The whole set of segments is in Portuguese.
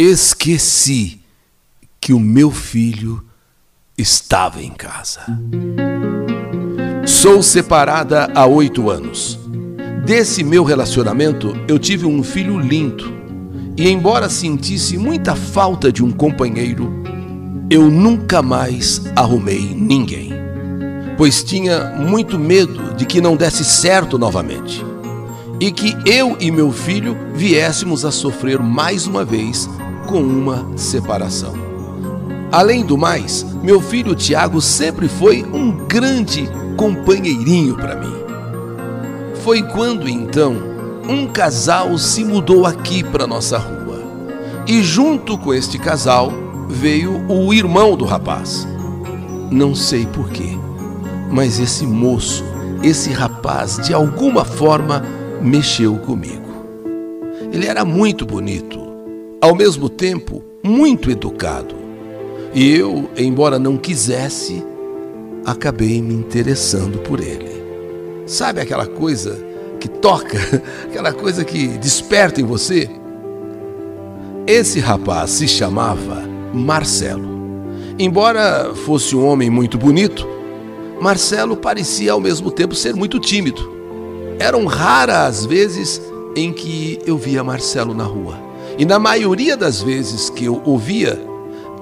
esqueci que o meu filho estava em casa. Sou separada há oito anos. Desse meu relacionamento, eu tive um filho lindo. E, embora sentisse muita falta de um companheiro, eu nunca mais arrumei ninguém, pois tinha muito medo de que não desse certo novamente e que eu e meu filho viéssemos a sofrer mais uma vez com uma separação. Além do mais, meu filho Tiago sempre foi um grande companheirinho para mim. Foi quando então um casal se mudou aqui para nossa rua. E junto com este casal veio o irmão do rapaz. Não sei porquê, mas esse moço, esse rapaz, de alguma forma mexeu comigo. Ele era muito bonito, ao mesmo tempo muito educado. E eu, embora não quisesse, acabei me interessando por ele. Sabe aquela coisa que toca, aquela coisa que desperta em você? Esse rapaz se chamava Marcelo. Embora fosse um homem muito bonito, Marcelo parecia ao mesmo tempo ser muito tímido. Eram raras as vezes em que eu via Marcelo na rua. E na maioria das vezes que eu ouvia,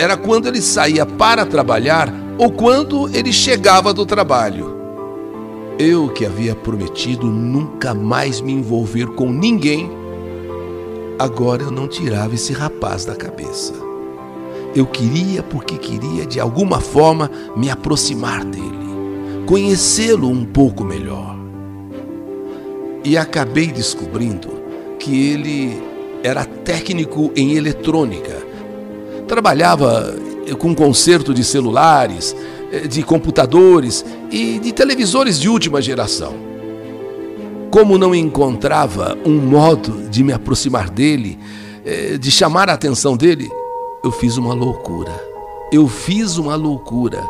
era quando ele saía para trabalhar ou quando ele chegava do trabalho. Eu que havia prometido nunca mais me envolver com ninguém, agora eu não tirava esse rapaz da cabeça. Eu queria porque queria de alguma forma me aproximar dele, conhecê-lo um pouco melhor e acabei descobrindo que ele era técnico em eletrônica. Trabalhava com conserto de celulares, de computadores e de televisores de última geração. Como não encontrava um modo de me aproximar dele, eh, de chamar a atenção dele, eu fiz uma loucura. Eu fiz uma loucura.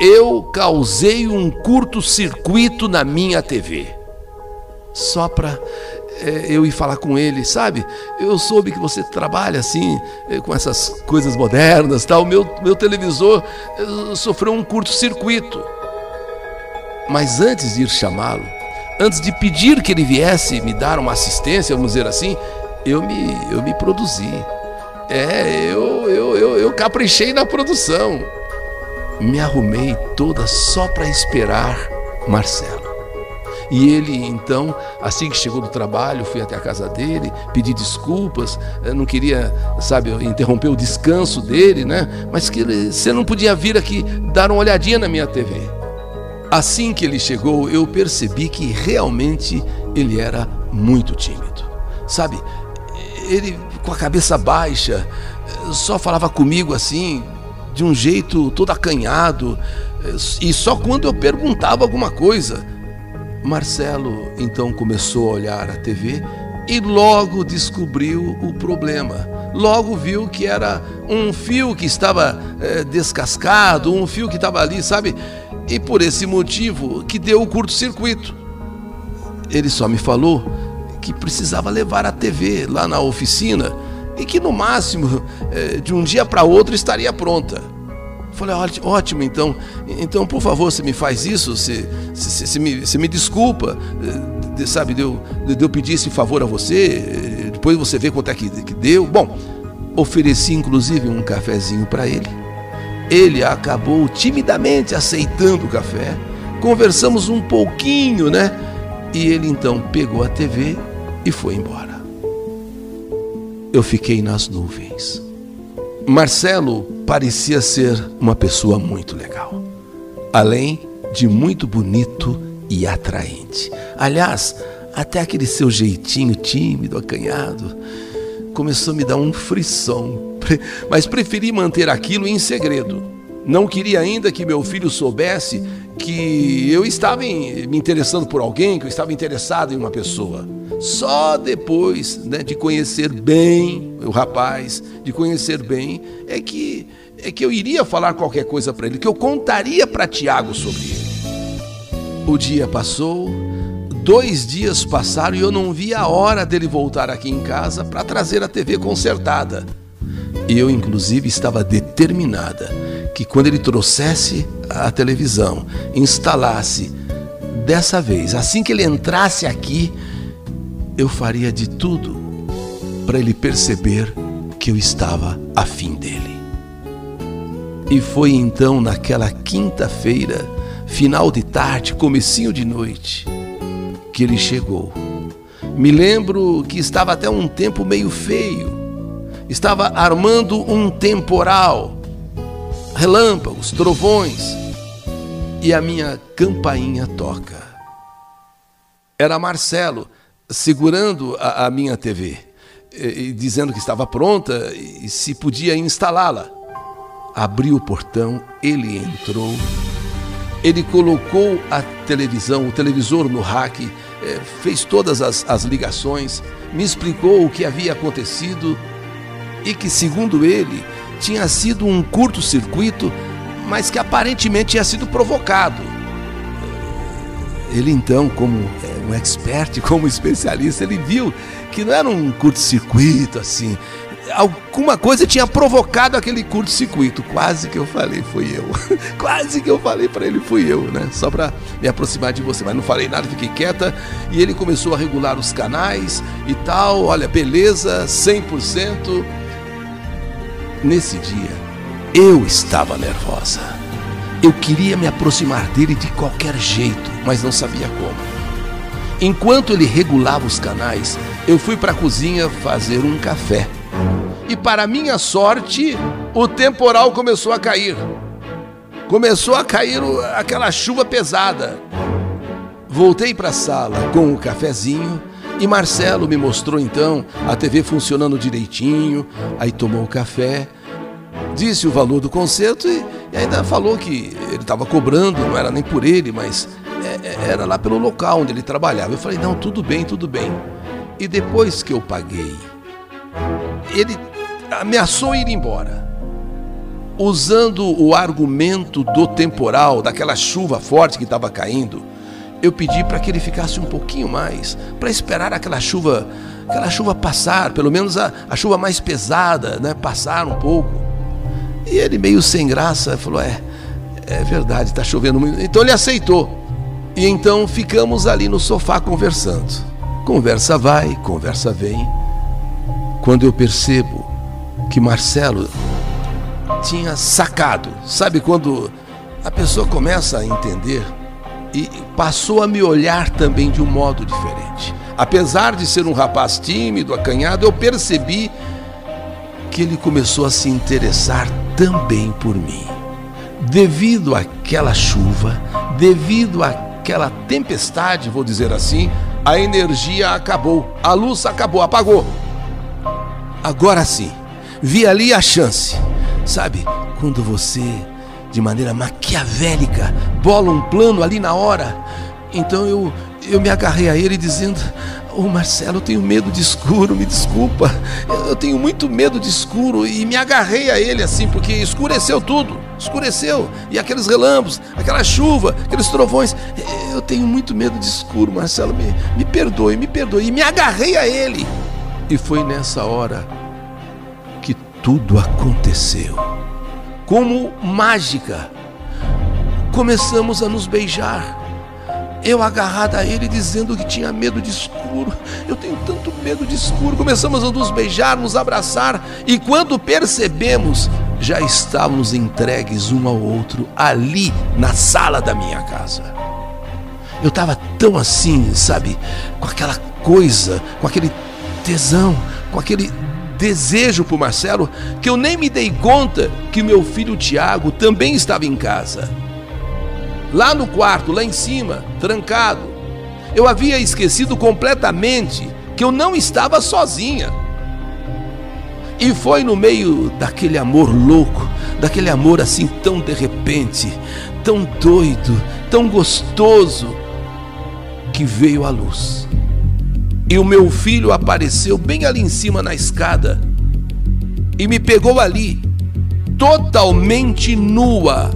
Eu causei um curto-circuito na minha TV só para é, eu ir falar com ele, sabe? Eu soube que você trabalha assim, é, com essas coisas modernas, tal. Meu, meu televisor é, sofreu um curto-circuito. Mas antes de ir chamá-lo, antes de pedir que ele viesse me dar uma assistência, vamos dizer assim, eu me, eu me produzi. É, eu, eu, eu, eu caprichei na produção. Me arrumei toda só para esperar Marcelo. E ele, então, assim que chegou do trabalho, fui até a casa dele, pedi desculpas, não queria, sabe, interromper o descanso dele, né? Mas que ele, você não podia vir aqui dar uma olhadinha na minha TV. Assim que ele chegou, eu percebi que realmente ele era muito tímido. Sabe, ele com a cabeça baixa, só falava comigo assim, de um jeito todo acanhado, e só quando eu perguntava alguma coisa. Marcelo então começou a olhar a TV e logo descobriu o problema. Logo viu que era um fio que estava é, descascado, um fio que estava ali, sabe? E por esse motivo que deu o curto-circuito. Ele só me falou que precisava levar a TV lá na oficina e que no máximo é, de um dia para outro estaria pronta. Falei, ótimo, então, então por favor, você me faz isso, você, me, me desculpa, de, sabe, de eu, de eu pedir esse favor a você, depois você vê quanto é que, que deu. Bom, ofereci inclusive um cafezinho para ele. Ele acabou timidamente aceitando o café, conversamos um pouquinho, né? E ele então pegou a TV e foi embora. Eu fiquei nas nuvens. Marcelo parecia ser uma pessoa muito legal, além de muito bonito e atraente. Aliás, até aquele seu jeitinho tímido, acanhado, começou a me dar um frisson, mas preferi manter aquilo em segredo. Não queria ainda que meu filho soubesse que eu estava me interessando por alguém, que eu estava interessado em uma pessoa. Só depois né, de conhecer bem o rapaz, de conhecer bem, é que, é que eu iria falar qualquer coisa para ele, que eu contaria para Tiago sobre ele. O dia passou, Dois dias passaram e eu não vi a hora dele voltar aqui em casa para trazer a TV consertada. Eu, inclusive, estava determinada que quando ele trouxesse a televisão, instalasse, dessa vez, assim que ele entrasse aqui, eu faria de tudo para ele perceber que eu estava afim dele. E foi então naquela quinta-feira, final de tarde, comecinho de noite, que ele chegou. Me lembro que estava até um tempo meio feio. Estava armando um temporal, relâmpagos, trovões, e a minha campainha toca. Era Marcelo segurando a, a minha TV, e, e, dizendo que estava pronta e se podia instalá-la. Abriu o portão, ele entrou, ele colocou a televisão, o televisor no rack, eh, fez todas as, as ligações, me explicou o que havia acontecido e que, segundo ele, tinha sido um curto-circuito, mas que aparentemente tinha sido provocado. Ele então, como eh, um expert, como especialista, ele viu que não era um curto-circuito assim, alguma coisa tinha provocado aquele curto-circuito. Quase que eu falei, fui eu. Quase que eu falei para ele, fui eu, né? Só para me aproximar de você. Mas não falei nada, fiquei quieta. E ele começou a regular os canais e tal. Olha, beleza, 100%. Nesse dia, eu estava nervosa. Eu queria me aproximar dele de qualquer jeito, mas não sabia como. Enquanto ele regulava os canais, eu fui para a cozinha fazer um café e para minha sorte, o temporal começou a cair. Começou a cair aquela chuva pesada. Voltei para a sala com o cafezinho e Marcelo me mostrou então a TV funcionando direitinho. Aí tomou o café, disse o valor do concerto e, e ainda falou que ele estava cobrando, não era nem por ele, mas é, é, era lá pelo local onde ele trabalhava. Eu falei: não, tudo bem, tudo bem. E depois que eu paguei, ele ameaçou ir embora. Usando o argumento do temporal, daquela chuva forte que estava caindo, eu pedi para que ele ficasse um pouquinho mais, para esperar aquela chuva, aquela chuva passar, pelo menos a, a chuva mais pesada, né, passar um pouco. E ele meio sem graça falou: "É, é verdade, está chovendo muito". Então ele aceitou. E então ficamos ali no sofá conversando. Conversa vai, conversa vem. Quando eu percebo que Marcelo tinha sacado. Sabe quando a pessoa começa a entender e passou a me olhar também de um modo diferente. Apesar de ser um rapaz tímido, acanhado, eu percebi que ele começou a se interessar também por mim. Devido àquela chuva, devido àquela tempestade, vou dizer assim, a energia acabou, a luz acabou, apagou. Agora sim, vi ali a chance. Sabe, quando você, de maneira maquiavélica, bola um plano ali na hora. Então eu, eu me agarrei a ele dizendo: Ô oh, Marcelo, eu tenho medo de escuro, me desculpa. Eu tenho muito medo de escuro. E me agarrei a ele assim, porque escureceu tudo. Escureceu. E aqueles relâmpagos, aquela chuva, aqueles trovões. Eu tenho muito medo de escuro, Marcelo. Me, me perdoe, me perdoe. E me agarrei a ele. E foi nessa hora tudo aconteceu. Como mágica, começamos a nos beijar. Eu agarrada a ele dizendo que tinha medo de escuro. Eu tenho tanto medo de escuro. Começamos a nos beijar, nos abraçar e quando percebemos, já estávamos entregues um ao outro ali na sala da minha casa. Eu estava tão assim, sabe, com aquela coisa, com aquele tesão, com aquele desejo por Marcelo que eu nem me dei conta que meu filho Tiago também estava em casa. Lá no quarto, lá em cima, trancado. Eu havia esquecido completamente que eu não estava sozinha. E foi no meio daquele amor louco, daquele amor assim tão de repente, tão doido, tão gostoso, que veio a luz. E o meu filho apareceu bem ali em cima na escada e me pegou ali, totalmente nua,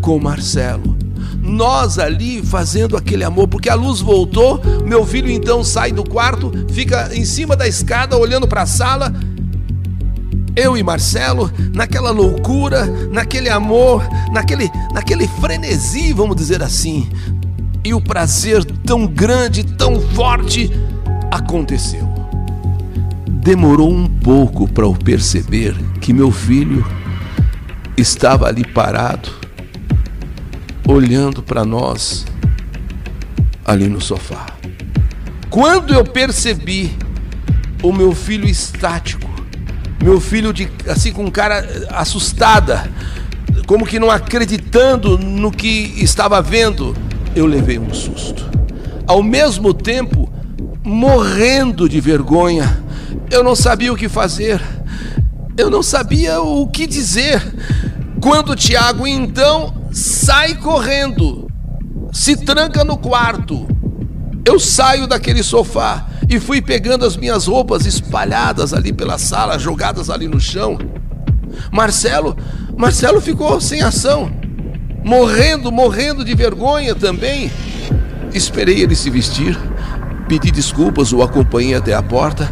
com Marcelo. nós ali fazendo aquele amor, porque a luz voltou, meu filho então sai do quarto, fica em cima da escada olhando para a sala. Eu e Marcelo, naquela loucura, naquele amor, naquele, naquele frenesi, vamos dizer assim. E o prazer tão grande, tão forte aconteceu. Demorou um pouco para eu perceber que meu filho estava ali parado, olhando para nós ali no sofá. Quando eu percebi o meu filho estático, meu filho de assim com cara assustada, como que não acreditando no que estava vendo, eu levei um susto. Ao mesmo tempo, morrendo de vergonha, eu não sabia o que fazer. Eu não sabia o que dizer. Quando Tiago então sai correndo, se tranca no quarto. Eu saio daquele sofá e fui pegando as minhas roupas espalhadas ali pela sala, jogadas ali no chão. Marcelo, Marcelo ficou sem ação, morrendo, morrendo de vergonha também. Esperei ele se vestir, pedi desculpas, o acompanhei até a porta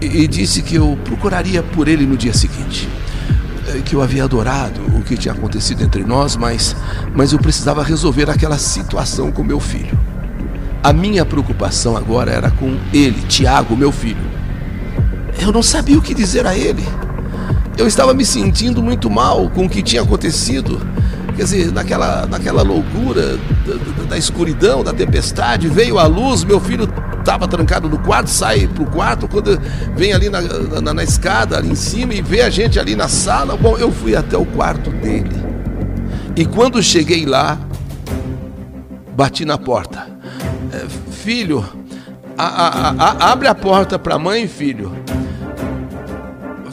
e disse que eu procuraria por ele no dia seguinte. Eh, que eu havia adorado o que tinha acontecido entre nós, mas, mas eu precisava resolver aquela situação com meu filho. A minha preocupação agora era com ele, Tiago, meu filho. Eu não sabia o que dizer a ele. Eu estava me sentindo muito mal com o que tinha acontecido. Quer dizer, naquela, naquela loucura da, da, escuridão, da tempestade, veio a luz, meu filho estava trancado no quarto, sai pro quarto, quando vem ali na, na, na, escada, ali em cima, e vê a gente ali na sala. Bom, eu fui até o quarto dele. E quando cheguei lá, bati na porta. É, filho, a, a, a, abre a porta para mãe, filho.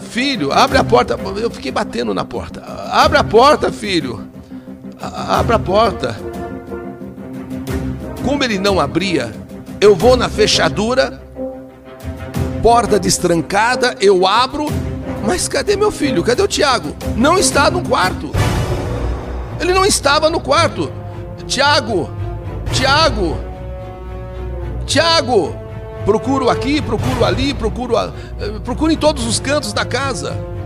Filho, abre a porta. Eu fiquei batendo na porta. Abre a porta, filho. Abre a porta. Como ele não abria, eu vou na fechadura, porta destrancada, eu abro, mas cadê meu filho? Cadê o Tiago? Não está no quarto. Ele não estava no quarto. Tiago, Tiago, Tiago. Procuro aqui, procuro ali, procuro, eh, procuro em todos os cantos da casa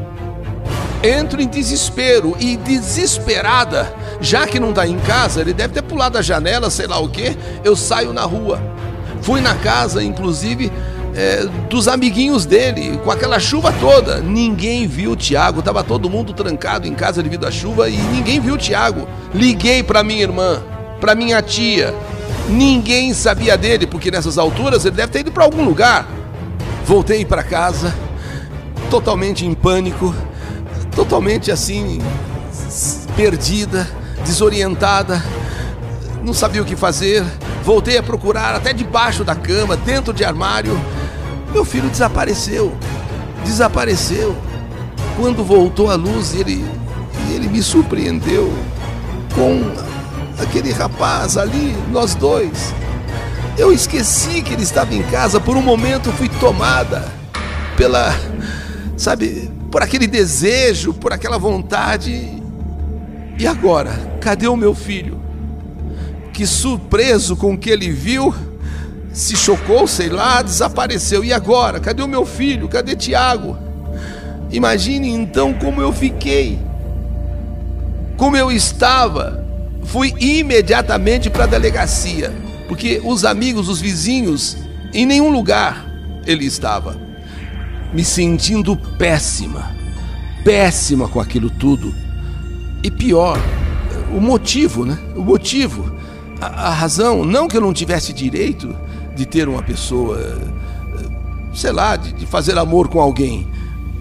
entro em desespero e desesperada, já que não está em casa, ele deve ter pulado a janela, sei lá o que, eu saio na rua. Fui na casa, inclusive, é, dos amiguinhos dele, com aquela chuva toda. Ninguém viu o Tiago, estava todo mundo trancado em casa devido à chuva e ninguém viu o Tiago. Liguei para minha irmã, para minha tia. Ninguém sabia dele, porque nessas alturas ele deve ter ido para algum lugar. Voltei para casa, totalmente em pânico totalmente assim, perdida, desorientada, não sabia o que fazer. Voltei a procurar até debaixo da cama, dentro de armário. Meu filho desapareceu. Desapareceu. Quando voltou a luz, ele, ele me surpreendeu com aquele rapaz ali, nós dois. Eu esqueci que ele estava em casa, por um momento fui tomada pela, sabe, por aquele desejo, por aquela vontade. E agora, cadê o meu filho? Que surpreso com o que ele viu, se chocou, sei lá, desapareceu. E agora, cadê o meu filho? Cadê Tiago? Imagine então como eu fiquei, como eu estava. Fui imediatamente para a delegacia, porque os amigos, os vizinhos, em nenhum lugar ele estava me sentindo péssima, péssima com aquilo tudo. E pior, o motivo, né? O motivo, a, a razão, não que eu não tivesse direito de ter uma pessoa, sei lá, de, de fazer amor com alguém,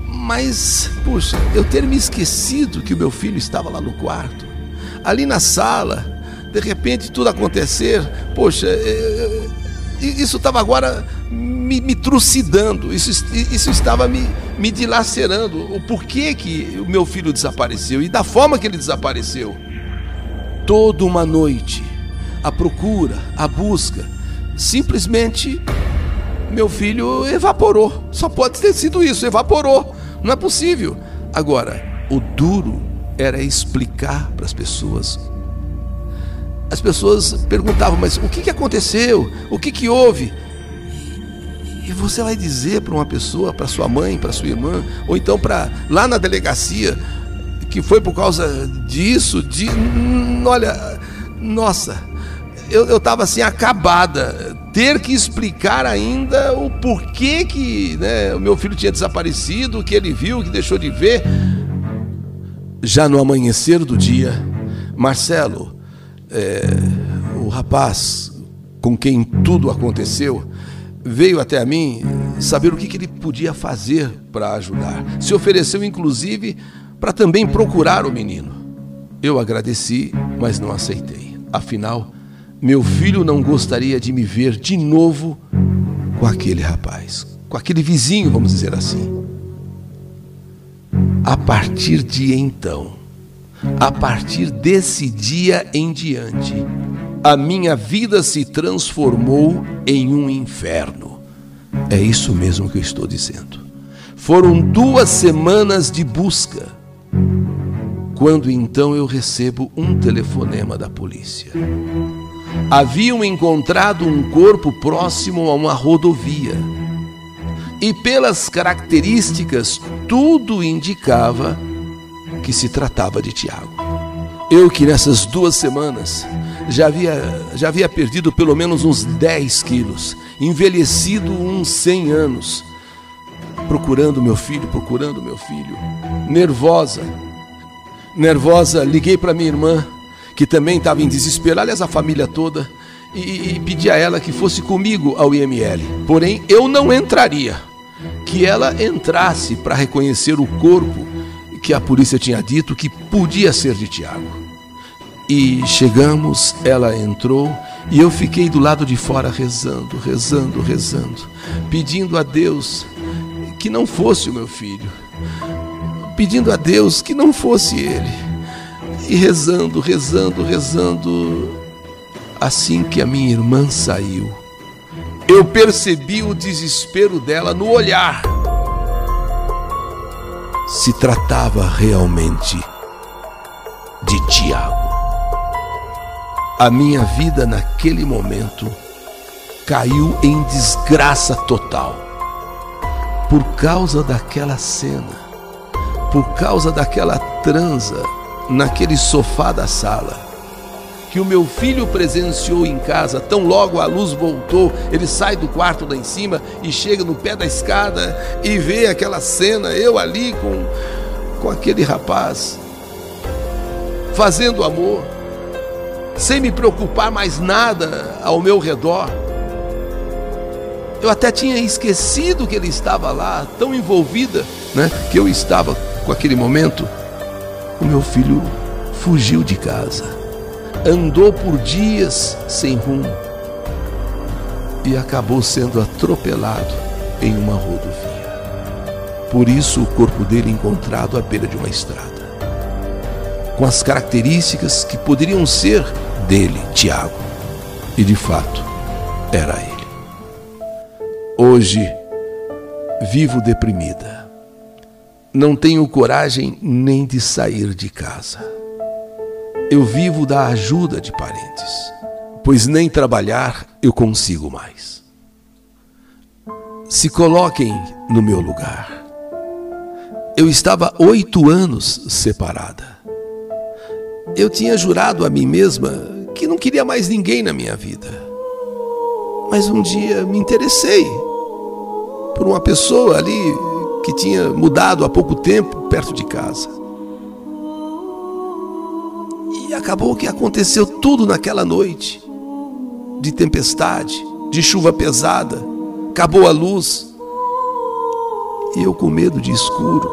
mas, puxa, eu ter me esquecido que o meu filho estava lá no quarto, ali na sala, de repente tudo acontecer, poxa, isso estava agora me, me trucidando, isso, isso estava me, me dilacerando. O porquê que o meu filho desapareceu e da forma que ele desapareceu. Toda uma noite, a procura, a busca, simplesmente meu filho evaporou. Só pode ter sido isso, evaporou. Não é possível. Agora, o duro era explicar para as pessoas as pessoas perguntavam: Mas o que, que aconteceu? O que, que houve? E você vai dizer para uma pessoa, para sua mãe, para sua irmã, ou então para lá na delegacia, que foi por causa disso, de. Olha, nossa, eu estava assim acabada. Ter que explicar ainda o porquê que né, o meu filho tinha desaparecido, o que ele viu, o que deixou de ver. Já no amanhecer do dia, Marcelo, é, o rapaz com quem tudo aconteceu, veio até a mim saber o que, que ele podia fazer para ajudar. Se ofereceu, inclusive, para também procurar o menino. Eu agradeci, mas não aceitei. Afinal, meu filho não gostaria de me ver de novo com aquele rapaz, com aquele vizinho, vamos dizer assim. A partir de então, a partir desse dia em diante, a minha vida se transformou em um inferno. É isso mesmo que eu estou dizendo. Foram duas semanas de busca, quando então eu recebo um telefonema da polícia haviam encontrado um corpo próximo a uma rodovia. E pelas características, tudo indicava que se tratava de Tiago. Eu que nessas duas semanas já havia, já havia perdido pelo menos uns 10 quilos, envelhecido uns 100 anos, procurando meu filho, procurando meu filho, nervosa, nervosa, liguei para minha irmã, que também estava em desespero, aliás, a família toda, e, e pedi a ela que fosse comigo ao IML. Porém, eu não entraria, que ela entrasse para reconhecer o corpo que a polícia tinha dito que podia ser de Tiago. E chegamos, ela entrou e eu fiquei do lado de fora rezando, rezando, rezando, pedindo a Deus que não fosse o meu filho, pedindo a Deus que não fosse ele e rezando, rezando, rezando. Assim que a minha irmã saiu, eu percebi o desespero dela no olhar. Se tratava realmente de Tiago. A minha vida naquele momento caiu em desgraça total. Por causa daquela cena, por causa daquela transa naquele sofá da sala, que o meu filho presenciou em casa, tão logo a luz voltou, ele sai do quarto lá em cima e chega no pé da escada e vê aquela cena, eu ali com, com aquele rapaz, fazendo amor, sem me preocupar mais nada ao meu redor. Eu até tinha esquecido que ele estava lá, tão envolvida, né, que eu estava com aquele momento o meu filho fugiu de casa, andou por dias sem rumo e acabou sendo atropelado em uma rodovia. Por isso, o corpo dele encontrado à beira de uma estrada, com as características que poderiam ser dele, Tiago, e de fato era ele. Hoje, vivo deprimida não tenho coragem nem de sair de casa. Eu vivo da ajuda de parentes, pois nem trabalhar eu consigo mais. Se coloquem no meu lugar. Eu estava oito anos separada. Eu tinha jurado a mim mesma que não queria mais ninguém na minha vida. Mas um dia me interessei por uma pessoa ali que tinha mudado há pouco tempo perto de casa. E acabou que aconteceu tudo naquela noite de tempestade, de chuva pesada, acabou a luz. E eu com medo de escuro.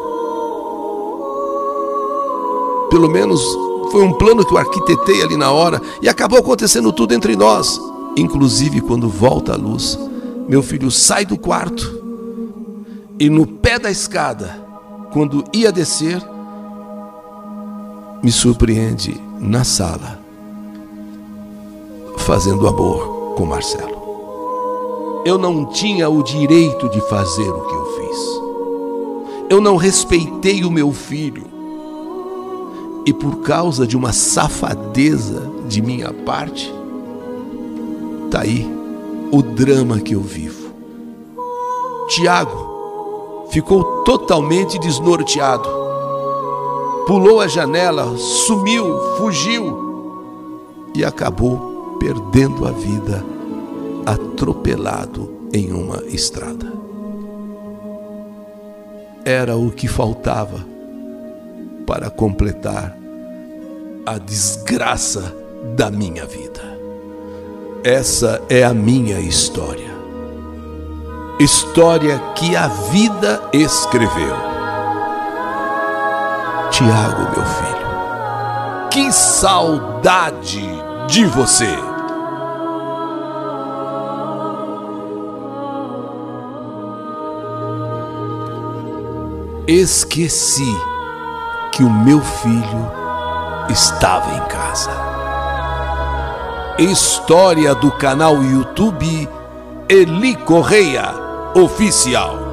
Pelo menos foi um plano que eu arquitetei ali na hora e acabou acontecendo tudo entre nós. Inclusive quando volta a luz, meu filho sai do quarto e no pé da escada, quando ia descer, me surpreende na sala, fazendo amor com Marcelo. Eu não tinha o direito de fazer o que eu fiz. Eu não respeitei o meu filho. E por causa de uma safadeza de minha parte, tá aí o drama que eu vivo. Tiago ficou totalmente desnorteado. Pulou a janela, sumiu, fugiu e acabou perdendo a vida atropelado em uma estrada. Era o que faltava para completar a desgraça da minha vida. Essa é a minha história. História que a vida escreveu. Tiago, meu filho, que saudade de você! Esqueci que o meu filho estava em casa. História do canal YouTube Eli Correia Oficial.